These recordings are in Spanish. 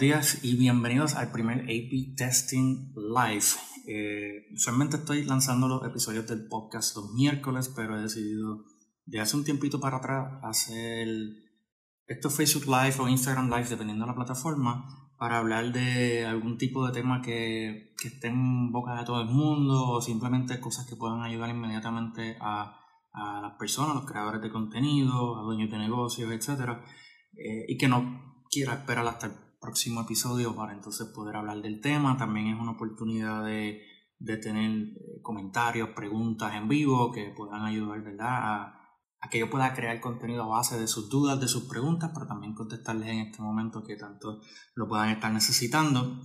días y bienvenidos al primer AP Testing Live. Eh, usualmente estoy lanzando los episodios del podcast los miércoles, pero he decidido de hace un tiempito para atrás hacer esto Facebook Live o Instagram Live, dependiendo de la plataforma, para hablar de algún tipo de tema que, que esté en boca de todo el mundo o simplemente cosas que puedan ayudar inmediatamente a, a las personas, a los creadores de contenido, a dueños de negocios, etc. Eh, y que no quiera esperar hasta el próximo episodio para entonces poder hablar del tema. También es una oportunidad de, de tener eh, comentarios, preguntas en vivo que puedan ayudar ¿verdad? A, que yo pueda crear contenido a base de sus dudas, de sus preguntas, pero también contestarles en este momento que tanto lo puedan estar necesitando.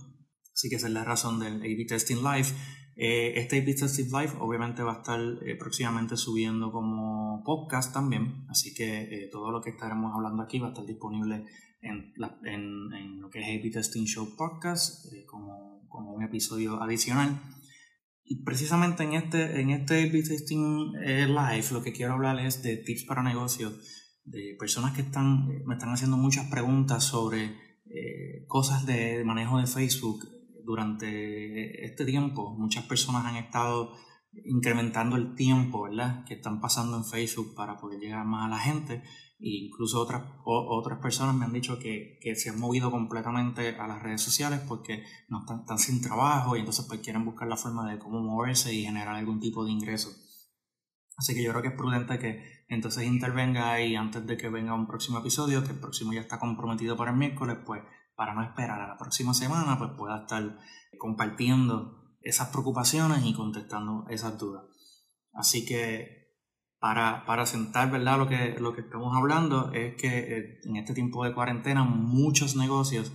Así que esa es la razón del A-B Testing Live. Eh, este A-B Testing Live obviamente va a estar eh, próximamente subiendo como podcast también, así que todo lo que estaremos hablando aquí va a estar disponible en, en, en lo que es A-B Testing Show Podcast como, como, un episodio adicional. Y precisamente en este, en este A-B Testing Live lo que quiero hablar es de tips para negocios, de personas que están, me están haciendo muchas preguntas sobre cosas de manejo de Facebook durante este tiempo muchas personas han estado incrementando el tiempo ¿verdad? que están pasando en Facebook para poder llegar más a la gente e incluso otras, otras personas me han dicho que, que, se han movido completamente a las redes sociales porque no están, sin trabajo y entonces pues quieren buscar la forma de cómo moverse y generar algún tipo de ingreso. Así que yo creo que es prudente que entonces intervenga ahí antes de que venga un próximo episodio, que el próximo ya está comprometido para el miércoles, pues para no esperar a la próxima semana, pues pueda estar compartiendo esas preocupaciones y contestando esas dudas. Así que para, para sentar ¿verdad? Lo, que, lo que estamos hablando es que eh, en este tiempo de cuarentena muchos negocios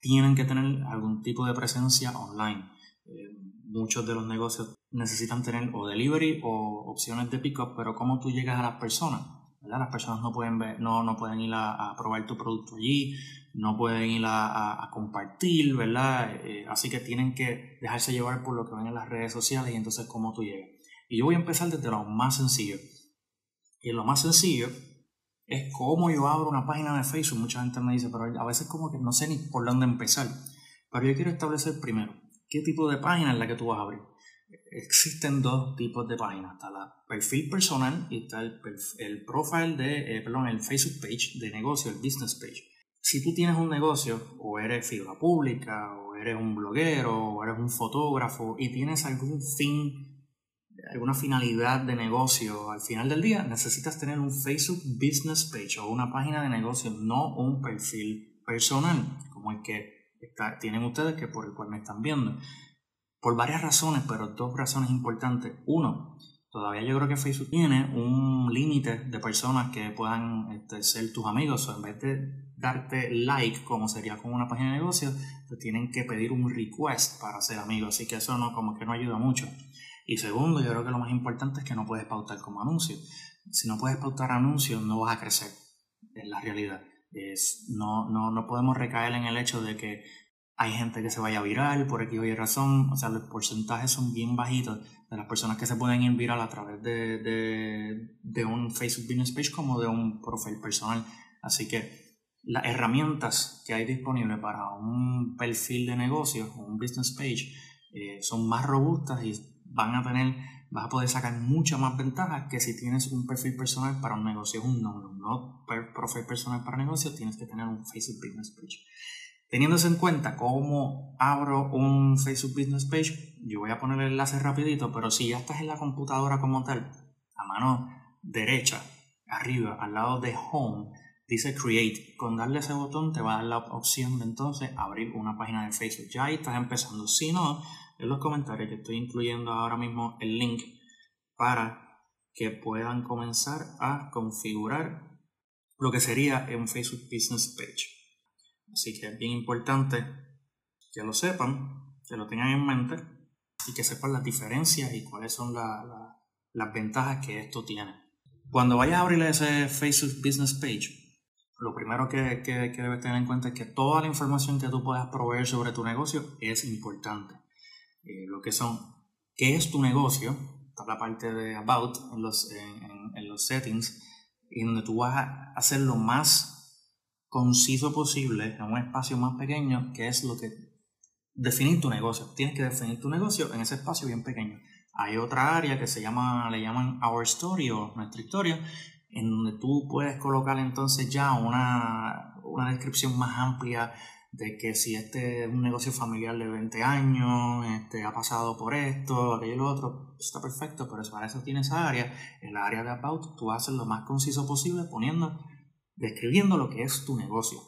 tienen que tener algún tipo de presencia online. Eh, muchos de los negocios necesitan tener o delivery o opciones de pick-up, pero ¿cómo tú llegas a las personas? Las personas no pueden, ver, no, no pueden ir a, probar tu producto allí, no pueden ir a, compartir, ¿verdad? Eh, así que tienen que dejarse llevar por lo que ven en las redes sociales y entonces cómo tú llegas. Y yo voy a empezar desde lo más sencillo. Y lo más sencillo es cómo yo abro una página de Facebook. Mucha gente me dice, pero a veces como que no sé ni por dónde empezar. Pero yo quiero establecer primero qué tipo de página es la que tú vas a abrir existen dos tipos de páginas. Está la perfil personal y está el, el profile de, eh, perdón, el Facebook page de negocio, el business page. Si tú tienes un negocio o eres figura pública o eres un bloguero o eres un fotógrafo y tienes algún fin, alguna finalidad de negocio al final del día, necesitas tener un Facebook business page o una página de negocio, no un perfil personal como el que tienen ustedes que por el cual me están viendo. Por varias razones, pero dos razones importantes. Uno, todavía yo creo que Facebook tiene un límite de personas que puedan este, ser tus amigos. O en vez de darte like, como sería con una página de negocio, te tienen que pedir un request para ser amigos. Así que eso no, como que no ayuda mucho. Y segundo, yo creo que lo más importante es que no puedes pautar como anuncio. Si no puedes pautar anuncios, no vas a crecer. Es la realidad. No, no, no podemos recaer en el hecho de que hay gente que se vaya a viral por aquí o razón, o sea, los porcentajes son bien bajitos de las personas que se pueden ir viral a través de, de, un Facebook Business Page como de un perfil personal. Así que las herramientas que hay disponibles para un perfil de negocio o un business page eh, son más robustas y van a tener, vas a poder sacar mucha más ventaja que si tienes un perfil personal para un negocio, un no, no perfil personal para negocio, tienes que tener un Facebook Business Page. Teniéndose en cuenta cómo abro un Facebook Business Page, yo voy a poner el enlace rapidito, pero si ya estás en la computadora como tal, a mano derecha, arriba, al lado de Home, dice Create. Con darle ese botón te va a dar la opción de entonces abrir una página de Facebook. Ya ahí estás empezando. Si no, en los comentarios que estoy incluyendo ahora mismo el link para que puedan comenzar a configurar lo que sería un Facebook Business Page. Así que es bien importante que lo sepan, que lo tengan en mente y que sepan las diferencias y cuáles son las ventajas que esto tiene. Cuando vayas a abrir ese Facebook Business Page, lo primero que, que, debes tener en cuenta es que toda la información que tú puedas proveer sobre tu negocio es importante. Eh, lo que son, ¿qué es tu negocio? Está la parte de About en los, en, los settings, y donde tú vas a hacer lo más conciso posible en un espacio más pequeño, que es lo que definir tu negocio. Tienes que definir tu negocio en ese espacio bien pequeño. Hay otra área que se llama, le llaman Our Story o nuestra historia, en donde tú puedes colocar entonces ya una, una descripción más amplia de que si este es un negocio familiar de 20 años, este, ha pasado por esto, aquello y lo otro, está perfecto, pero para eso tienes esa área. En la área de About tú haces lo más conciso posible poniendo, describiendo lo que es tu negocio.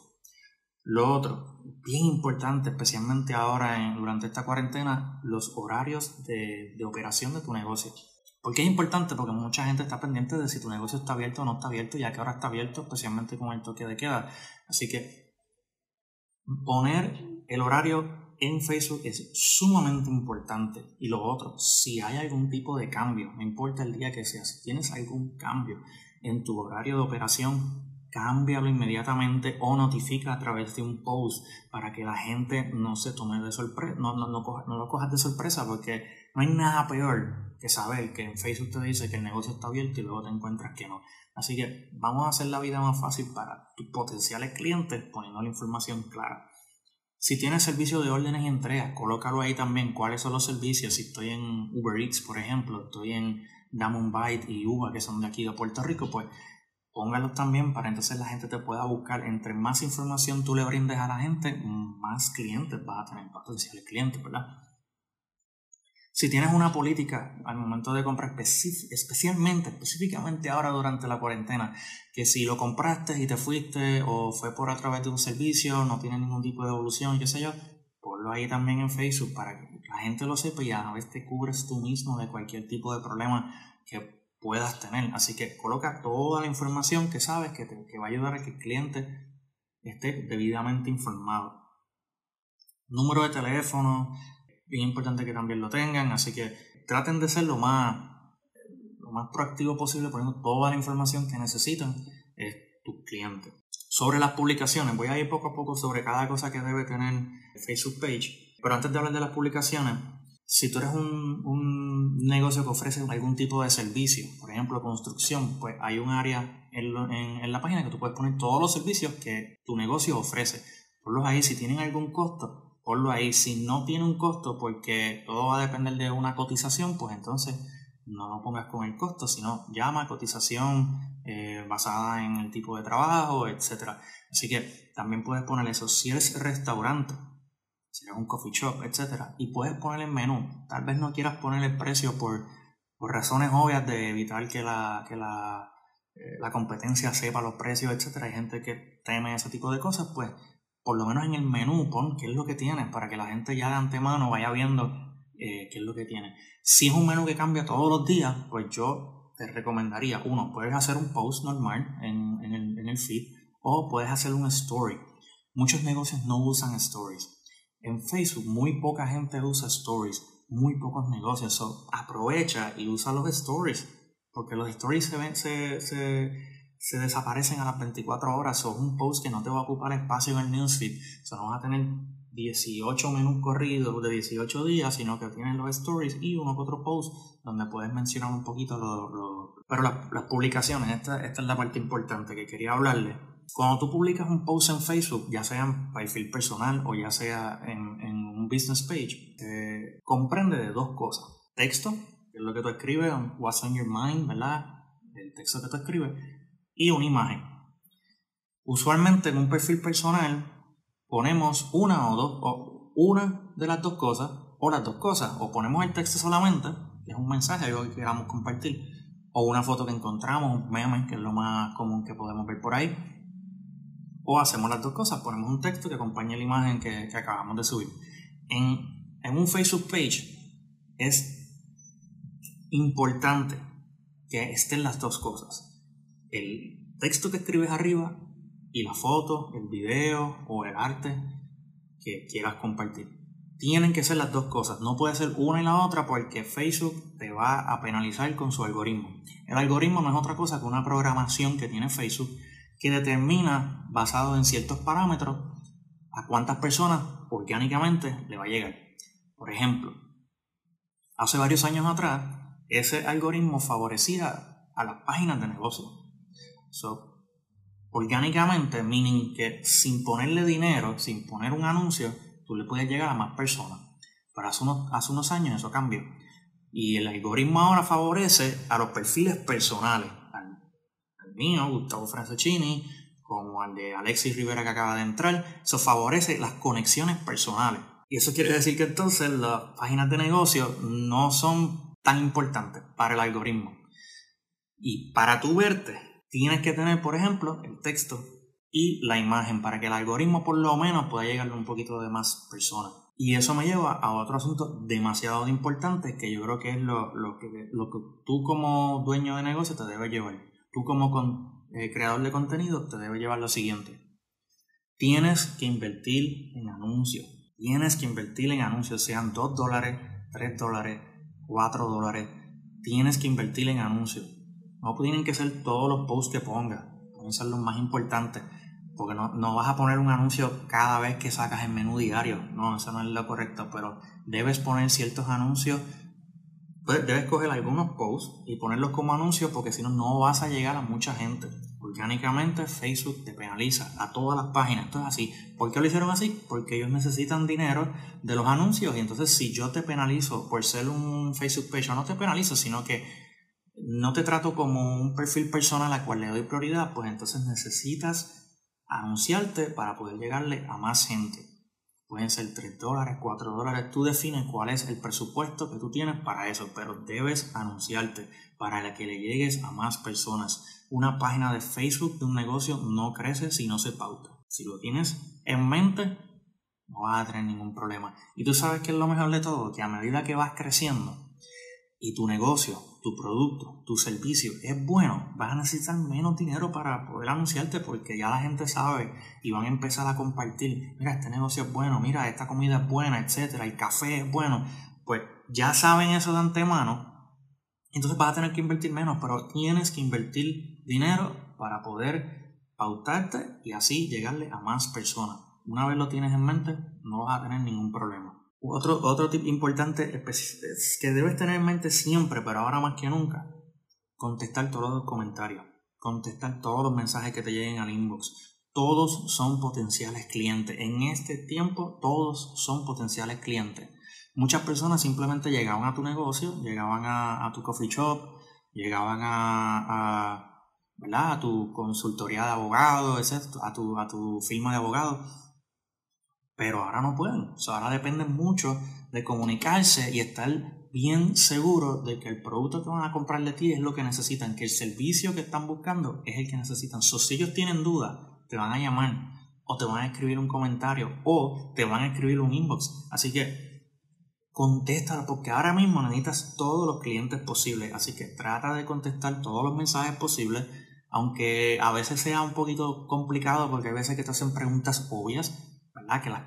Lo otro, bien importante, especialmente ahora durante esta cuarentena, los horarios de, de operación de tu negocio. ¿Por qué es importante? Porque mucha gente está pendiente de si tu negocio está abierto o no está abierto, ya que ahora está abierto, especialmente con el toque de queda. Así que poner el horario en Facebook es sumamente importante. Y lo otro, si hay algún tipo de cambio, no importa el día que sea, si tienes algún cambio en tu horario de operación, cámbialo inmediatamente o notifica a través de un post para que la gente no se tome de sorpresa, no, no, no, no, lo cojas de sorpresa porque no hay nada peor que saber que en Facebook te dice que el negocio está abierto y luego te encuentras que no. Así que vamos a hacer la vida más fácil para tus potenciales clientes poniendo la información clara. Si tienes servicio de órdenes y entregas, colócalo ahí también. ¿Cuáles son los servicios? Si estoy en Uber Eats, por ejemplo, estoy en Damon Byte y Uva, que son de aquí de Puerto Rico, pues póngalos también para entonces la gente te pueda buscar. Entre más información tú le brindes a la gente, más clientes vas a tener, potenciales clientes, ¿verdad? Si tienes una política al momento de comprar, especialmente, específicamente ahora durante la cuarentena, que si lo compraste y te fuiste o fue por a través de un servicio, no tiene ningún tipo de evolución, qué sé yo, ponlo ahí también en Facebook para que la gente lo sepa y a vez te cubres tú mismo de cualquier tipo de problema que puedas tener. Así que coloca toda la información que sabes que, te, va a ayudar a que el cliente esté debidamente informado. Número de teléfono, bien importante que también lo tengan, así que traten de ser lo más, lo más proactivo posible poniendo toda la información que necesitan es tus clientes. Sobre las publicaciones, voy a ir poco a poco sobre cada cosa que debe tener Facebook Page, pero antes de hablar de las publicaciones, si tú eres un negocio que ofrece algún tipo de servicio, por ejemplo construcción, pues hay un área en, en, la página que tú puedes poner todos los servicios que tu negocio ofrece. Ponlos ahí, si tienen algún costo, ponlo ahí. Si no tiene un costo, porque todo va a depender de una cotización, pues entonces no lo pongas con el costo, sino llama cotización eh, basada en el tipo de trabajo, etc. Así que también puedes poner eso. Si eres restaurante, si eres un coffee shop, etc. Y puedes poner el menú. Tal vez no quieras poner el precio por, por razones obvias de evitar que la, que la, eh, la competencia sepa los precios, etc. Hay gente que teme ese tipo de cosas, pues por lo menos en el menú pon qué es lo que tienes para que la gente ya de antemano vaya viendo eh, qué es lo que tiene. Si es un menú que cambia todos los días, pues yo te recomendaría, uno, puedes hacer un post normal en, en el feed o puedes hacer un story. Muchos negocios no usan stories. En Facebook muy poca gente usa stories, muy pocos negocios. So, aprovecha y usa los stories, porque los stories se, ven, se, se se desaparecen a las 24 horas. o un post que no te va a ocupar espacio en el newsfeed. O sea, no vas a tener 18 menús corridos de 18 días, sino que tienes los stories y uno que otro post donde puedes mencionar un poquito lo... Pero las, publicaciones, esta, esta, es la parte importante que quería hablarle. Cuando tú publicas un post en Facebook, ya sea en perfil personal o ya sea en, un business page, comprende de dos cosas. Texto, que es lo que tú escribes, what's on your mind, ¿verdad? El texto que tú escribes y una imagen. Usualmente en un perfil personal ponemos una o dos, o una de las dos cosas, o las dos cosas, o ponemos el texto solamente, que es un mensaje, algo que queramos compartir, o una foto que encontramos, un meme, que es lo más común que podemos ver por ahí, o hacemos las dos cosas, ponemos un texto que acompañe la imagen que, acabamos de subir. En, en un Facebook page es importante que estén las dos cosas el texto que escribes arriba y la foto, el video o el arte que quieras compartir. Tienen que ser las dos cosas, no puede ser una y la otra porque Facebook te va a penalizar con su algoritmo. El algoritmo no es otra cosa que una programación que tiene Facebook que determina, basado en ciertos parámetros, a cuántas personas orgánicamente le va a llegar. Por ejemplo, hace varios años atrás, ese algoritmo favorecía a las páginas de negocio. So, orgánicamente, meaning que sin ponerle dinero, sin poner un anuncio, tú le puedes llegar a más personas. Pero hace unos, hace unos años eso cambió. Y el algoritmo ahora favorece a los perfiles personales. Mío, Gustavo Franceschini, como al de Alexis Rivera que acaba de entrar. Eso favorece las conexiones personales. Y eso quiere decir que entonces las páginas de negocio no son tan importantes para el algoritmo. Y para tu verte, tienes que tener, por ejemplo, el texto y la imagen para que el algoritmo por lo menos pueda llegarle un poquito de más personas. Y eso me lleva a otro asunto demasiado importante que yo creo que es lo, que, lo que tú como dueño de negocio te debes llevar. Tú como eh, creador de contenido te debes llevar lo siguiente. Tienes que invertir en anuncios. Tienes que invertir en anuncios, sean 2 dólares, 3 dólares, 4 dólares. Tienes que invertir en anuncios. No tienen que ser todos los posts que pongas, pueden ser los más importantes, porque no, vas a poner un anuncio cada vez que sacas el menú diario, no, eso no es lo correcto, pero debes poner ciertos anuncios, debes coger algunos posts y ponerlos como anuncios porque si no, no vas a llegar a mucha gente. Orgánicamente Facebook te penaliza a todas las páginas, esto es así. ¿Por qué lo hicieron así? Porque ellos necesitan dinero de los anuncios y entonces si yo te penalizo por ser un Facebook page, no te penalizo, sino que no te trato como un perfil personal al cual le doy prioridad, pues entonces necesitas anunciarte para poder llegarle a más gente. Pueden ser 3 dólares, 4 dólares, tú defines cuál es el presupuesto que tú tienes para eso, pero debes anunciarte para que le llegues a más personas. Una página de Facebook de un negocio no crece si no se pauta. Si lo tienes en mente, no vas a tener ningún problema. Y tú sabes que es lo mejor de todo, que a medida que vas creciendo y tu negocio tu producto, tu servicio es bueno, vas a necesitar menos dinero para poder anunciarte porque ya la gente sabe y van a empezar a compartir, mira, este negocio es bueno, mira, esta comida es buena, etcétera, el café es bueno, pues ya saben eso de antemano, entonces vas a tener que invertir menos, pero tienes que invertir dinero para poder pautarte y así llegarle a más personas. Una vez lo tienes en mente, no vas a tener ningún problema. Otro, otro tip importante que debes tener en mente siempre, pero ahora más que nunca, contestar todos los comentarios, contestar todos los mensajes que te lleguen al inbox. Todos son potenciales clientes. En este tiempo, todos son potenciales clientes. Muchas personas simplemente llegaban a tu negocio, llegaban a, tu coffee shop, llegaban a, a, a tu consultoría de abogado, a tu, a tu firma de abogado pero ahora no pueden. Ahora dependen mucho de comunicarse y estar bien seguro de que el producto que van a comprar de ti es lo que necesitan, que el servicio que están buscando es el que necesitan. So, si ellos tienen dudas, te van a llamar o te van a escribir un comentario o te van a escribir un inbox. Así que contéstalo porque ahora mismo necesitas todos los clientes posibles. Así que trata de contestar todos los mensajes posibles, aunque a veces sea un poquito complicado porque hay veces que te hacen preguntas obvias que, las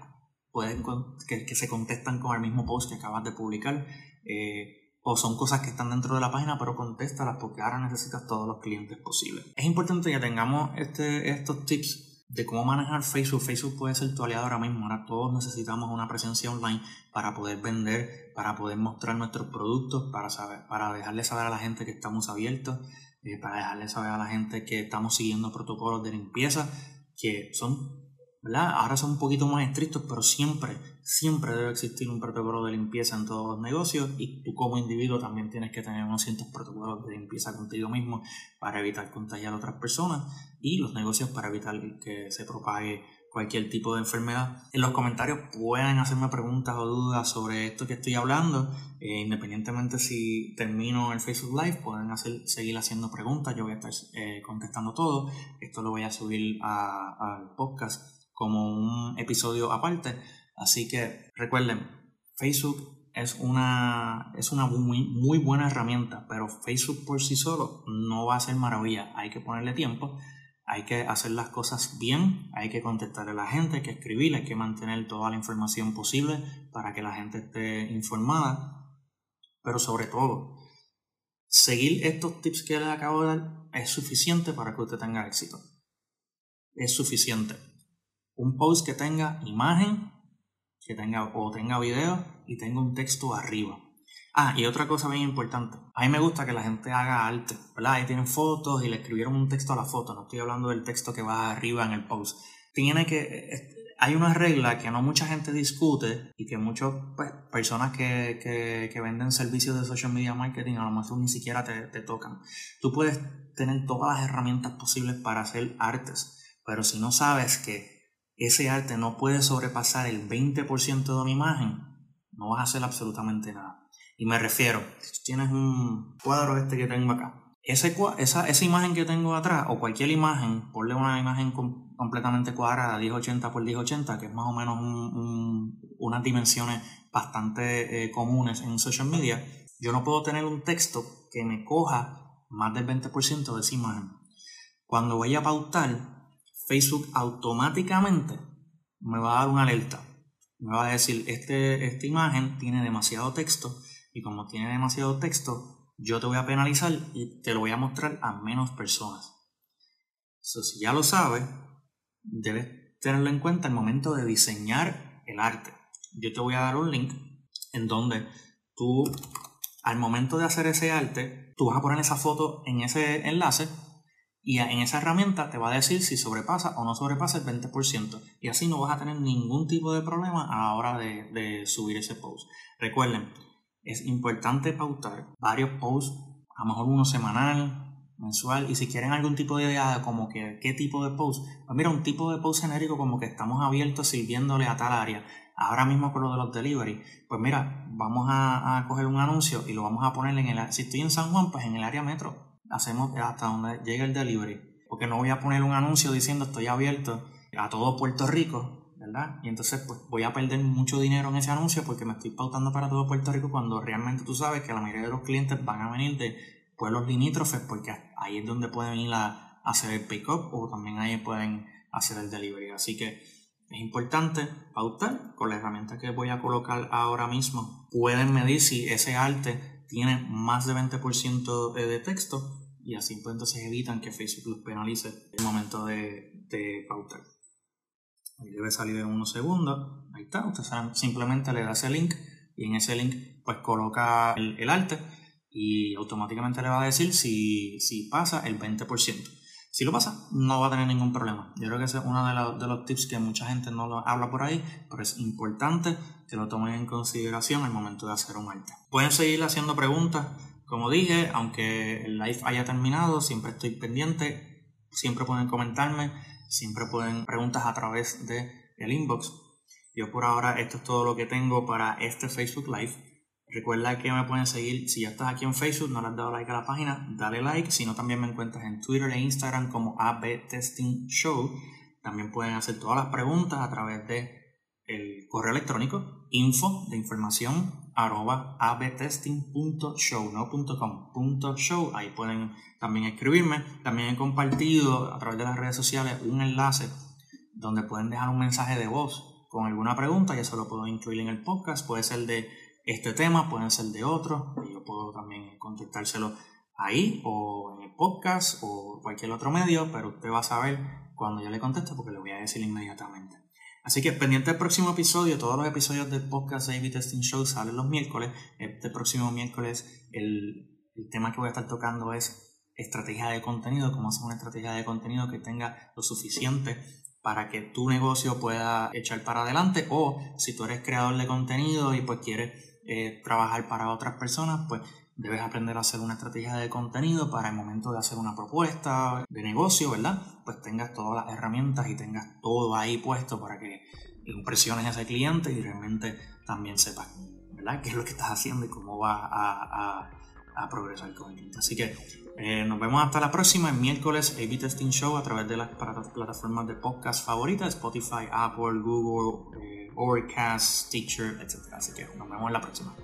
pueden, que, se contestan con el mismo post que acabas de publicar. Eh, o son cosas que están dentro de la página, pero contéstalas porque ahora necesitas todos los clientes posibles. Es importante que tengamos este, estos tips de cómo manejar Facebook. Facebook puede ser tu aliado ahora mismo. Ahora todos necesitamos una presencia online para poder vender, para poder mostrar nuestros productos, para, saber, para dejarle saber a la gente que estamos abiertos, eh, para dejarle saber a la gente que estamos siguiendo protocolos de limpieza que son Ahora son un poquito más estrictos, pero siempre, siempre debe existir un protocolo de limpieza en todos los negocios y tú como individuo también tienes que tener unos ciertos protocolos de limpieza contigo mismo para evitar contagiar a otras personas y los negocios para evitar que se propague cualquier tipo de enfermedad. En los comentarios pueden hacerme preguntas o dudas sobre esto que estoy hablando. Eh, independientemente si termino el Facebook Live, pueden seguir haciendo preguntas. Yo voy a estar eh, contestando todo. Esto lo voy a subir al podcast como un episodio aparte. Así que recuerden, Facebook es una, es una muy, muy buena herramienta, pero Facebook por sí solo no va a ser maravilla. Hay que ponerle tiempo, hay que hacer las cosas bien, hay que contestar a la gente, hay que escribir, hay que mantener toda la información posible para que la gente esté informada. Pero sobre todo, seguir estos tips que les acabo de dar es suficiente para que usted tenga éxito. Es suficiente un post que tenga imagen, que tenga o tenga video y tenga un texto arriba. Ah, y otra cosa bien importante. A mí me gusta que la gente haga arte, ¿verdad? Ahí tienen fotos y le escribieron un texto a la foto. No estoy hablando del texto que va arriba en el post. Tiene que... Hay una regla que no mucha gente discute y que muchas pues, personas que, que, venden servicios de social media marketing a lo mejor ni siquiera te tocan. Tú puedes tener todas las herramientas posibles para hacer artes, pero si no sabes que ese arte no puede sobrepasar el 20% de una imagen, no vas a hacer absolutamente nada. Y me refiero, si tienes un cuadro este que tengo acá, ese, esa, esa imagen que tengo atrás, o cualquier imagen, ponle una imagen completamente cuadrada, 1080 por 1080, que es más o menos unas dimensiones bastante eh, comunes en social media, yo no puedo tener un texto que me coja más del 20% de esa imagen. Cuando voy a pautar, Facebook automáticamente me va a dar una alerta. Me va a decir, este, esta imagen tiene demasiado texto y como tiene demasiado texto, yo te voy a penalizar y te lo voy a mostrar a menos personas. So, si ya lo sabes, debes tenerlo en cuenta al momento de diseñar el arte. Yo te voy a dar un link en donde tú, al momento de hacer ese arte, tú vas a poner esa foto en ese enlace y en esa herramienta te va a decir si sobrepasa o no sobrepasa el 20%. Y así no vas a tener ningún tipo de problema a la hora de, subir ese post. Recuerden, es importante pautar varios posts, a lo mejor uno semanal, mensual, y si quieren algún tipo de idea de como que qué tipo de post, pues mira, un tipo de post genérico como que estamos abiertos sirviéndole a tal área. Ahora mismo con lo de los delivery, pues mira, vamos a, a coger un anuncio y lo vamos a poner en el, si estoy en San Juan, pues en el área metro, hacemos hasta donde llegue el delivery, porque no voy a poner un anuncio diciendo estoy abierto a todo Puerto Rico, ¿verdad? Y entonces pues voy a perder mucho dinero en ese anuncio porque me estoy pautando para todo Puerto Rico cuando realmente tú sabes que la mayoría de los clientes van a venir de pueblos limítrofes porque ahí es donde pueden ir a, hacer el pick-up o también ahí pueden hacer el delivery. Así que es importante pautar con la herramienta que voy a colocar ahora mismo. Pueden medir si ese arte tiene más de 20% de texto y así pues entonces evitan que Facebook los penalice en el momento de, de pautar. Ahí debe salir en unos segundos. Ahí está. Usted simplemente le da ese link y en ese link pues coloca el, arte y automáticamente le va a decir si, si, pasa el 20%. Si lo pasa, no va a tener ningún problema. Yo creo que ese es uno de, los tips que mucha gente no lo habla por ahí, pero es importante que lo tomen en consideración al momento de hacer un arte. Pueden seguir haciendo preguntas. Como dije, aunque el live haya terminado, siempre estoy pendiente. Siempre pueden comentarme Siempre pueden preguntas a través de inbox. Yo por ahora esto es todo lo que tengo para este Facebook Live. Recuerda que me pueden seguir si ya estás aquí en Facebook, no le has dado like a la página, dale like. Si no, también me encuentras en Twitter e Instagram como AB Testing Show. También pueden hacer todas las preguntas a través de el correo electrónico info de información arroba abtesting.show, no .com, .show. Ahí pueden también escribirme. También he compartido a través de las redes sociales un enlace donde pueden dejar un mensaje de voz con alguna pregunta y eso lo puedo incluir en el podcast. Puede ser de este tema, puede ser de otro. Y yo puedo también contestárselo ahí o en el podcast o cualquier otro medio, pero usted va a saber cuando yo le conteste porque le voy a decir inmediatamente. Así que pendiente del próximo episodio, todos los episodios del podcast A-B Testing Show salen los miércoles. Este próximo miércoles el, el, tema que voy a estar tocando es estrategia de contenido, cómo hacer una estrategia de contenido que tenga lo suficiente para que tu negocio pueda echar para adelante o si tú eres creador de contenido y pues quieres eh, trabajar para otras personas, pues debes aprender a hacer una estrategia de contenido para el momento de hacer una propuesta de negocio, ¿verdad? Pues tengas todas las herramientas y tengas todo ahí puesto para que impresiones a ese cliente y realmente también sepas, ¿verdad? Qué es lo que estás haciendo y cómo va a, a, progresar con el cliente. Así que eh, nos vemos hasta la próxima, el miércoles A-B Testing Show a través de las plataformas de podcast favoritas, Spotify, Apple, Google, eh, Overcast, Teacher, etc. Así que nos vemos en la próxima.